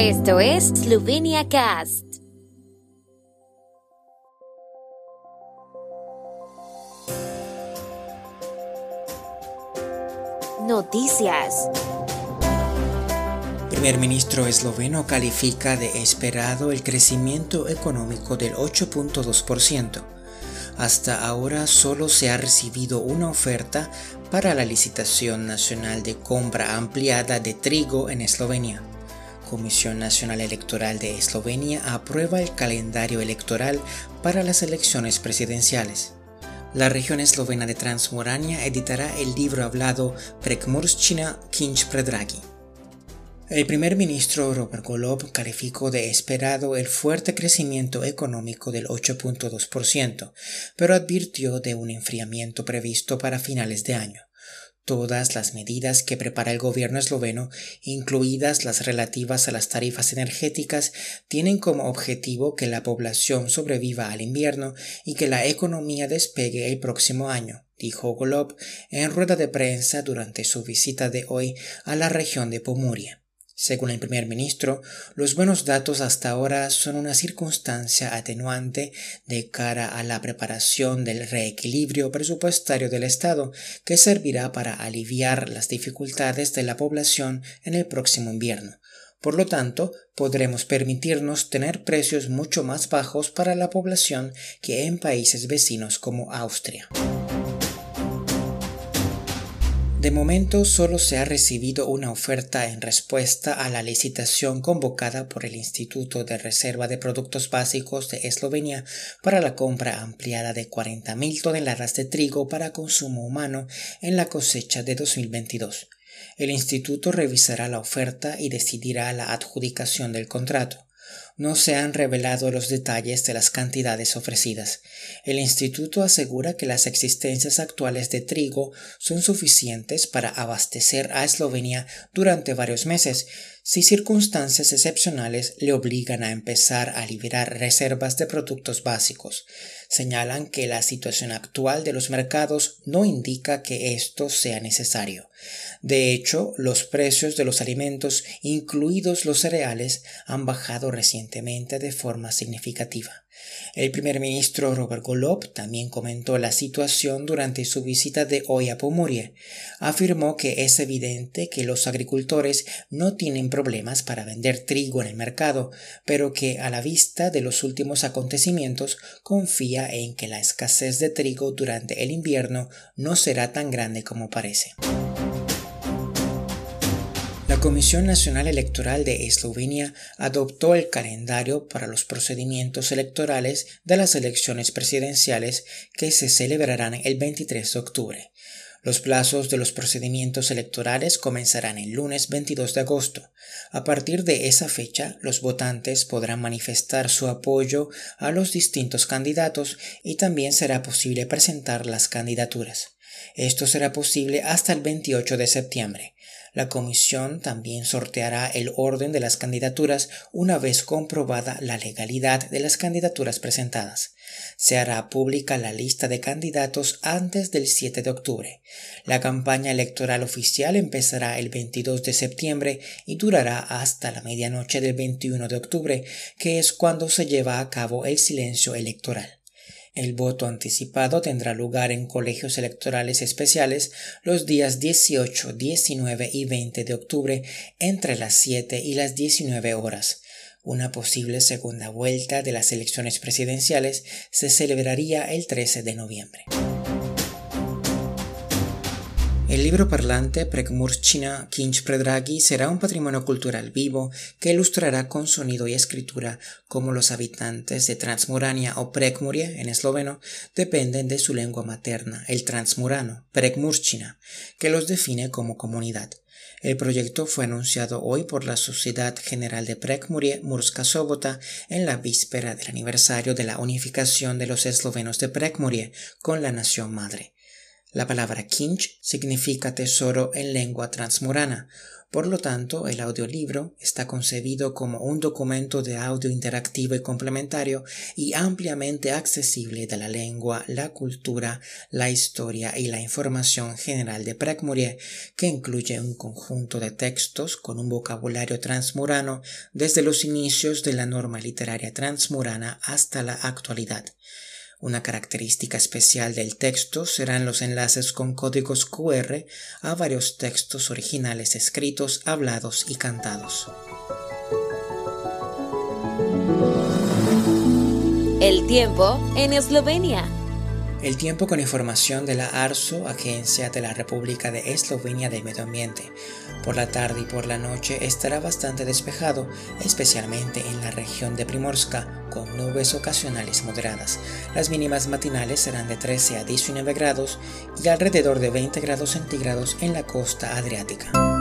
Esto es Slovenia Cast. Noticias. Primer ministro esloveno califica de esperado el crecimiento económico del 8.2%. Hasta ahora solo se ha recibido una oferta para la licitación nacional de compra ampliada de trigo en Eslovenia. Comisión Nacional Electoral de Eslovenia aprueba el calendario electoral para las elecciones presidenciales. La región eslovena de Transmorania editará el libro hablado Prekmurščina Kinch Predragi. El primer ministro Robert Golob calificó de esperado el fuerte crecimiento económico del 8.2%, pero advirtió de un enfriamiento previsto para finales de año. Todas las medidas que prepara el gobierno esloveno, incluidas las relativas a las tarifas energéticas, tienen como objetivo que la población sobreviva al invierno y que la economía despegue el próximo año, dijo Golob en rueda de prensa durante su visita de hoy a la región de Pomuria. Según el primer ministro, los buenos datos hasta ahora son una circunstancia atenuante de cara a la preparación del reequilibrio presupuestario del Estado que servirá para aliviar las dificultades de la población en el próximo invierno. Por lo tanto, podremos permitirnos tener precios mucho más bajos para la población que en países vecinos como Austria. De momento solo se ha recibido una oferta en respuesta a la licitación convocada por el Instituto de Reserva de Productos Básicos de Eslovenia para la compra ampliada de 40.000 toneladas de trigo para consumo humano en la cosecha de 2022. El instituto revisará la oferta y decidirá la adjudicación del contrato no se han revelado los detalles de las cantidades ofrecidas. El instituto asegura que las existencias actuales de trigo son suficientes para abastecer a Eslovenia durante varios meses, si circunstancias excepcionales le obligan a empezar a liberar reservas de productos básicos. Señalan que la situación actual de los mercados no indica que esto sea necesario. De hecho, los precios de los alimentos, incluidos los cereales, han bajado recientemente de forma significativa. El primer ministro Robert Golob también comentó la situación durante su visita de hoy a Pomorie. Afirmó que es evidente que los agricultores no tienen problemas para vender trigo en el mercado, pero que a la vista de los últimos acontecimientos confía en que la escasez de trigo durante el invierno no será tan grande como parece. La Comisión Nacional Electoral de Eslovenia adoptó el calendario para los procedimientos electorales de las elecciones presidenciales que se celebrarán el 23 de octubre. Los plazos de los procedimientos electorales comenzarán el lunes 22 de agosto. A partir de esa fecha, los votantes podrán manifestar su apoyo a los distintos candidatos y también será posible presentar las candidaturas. Esto será posible hasta el 28 de septiembre. La comisión también sorteará el orden de las candidaturas una vez comprobada la legalidad de las candidaturas presentadas. Se hará pública la lista de candidatos antes del 7 de octubre. La campaña electoral oficial empezará el 22 de septiembre y durará hasta la medianoche del 21 de octubre, que es cuando se lleva a cabo el silencio electoral. El voto anticipado tendrá lugar en colegios electorales especiales los días 18, 19 y 20 de octubre entre las 7 y las 19 horas. Una posible segunda vuelta de las elecciones presidenciales se celebraría el 13 de noviembre. El libro parlante Prekmurchina Kinch Predragi será un patrimonio cultural vivo que ilustrará con sonido y escritura cómo los habitantes de Transmurania o Prekmurie en esloveno dependen de su lengua materna, el transmurano, Prekmurchina, que los define como comunidad. El proyecto fue anunciado hoy por la Sociedad General de Prekmurie Murska Sobota en la víspera del aniversario de la unificación de los eslovenos de Prekmurie con la nación madre. La palabra kinch significa tesoro en lengua transmurana, por lo tanto, el audiolibro está concebido como un documento de audio interactivo y complementario y ampliamente accesible de la lengua, la cultura, la historia y la información general de Prekmurie, que incluye un conjunto de textos con un vocabulario transmurano desde los inicios de la norma literaria transmurana hasta la actualidad. Una característica especial del texto serán los enlaces con códigos QR a varios textos originales escritos, hablados y cantados. El tiempo en Eslovenia. El tiempo con información de la ARSO, Agencia de la República de Eslovenia del Medio Ambiente. Por la tarde y por la noche estará bastante despejado, especialmente en la región de Primorska, con nubes ocasionales moderadas. Las mínimas matinales serán de 13 a 19 grados y alrededor de 20 grados centígrados en la costa adriática.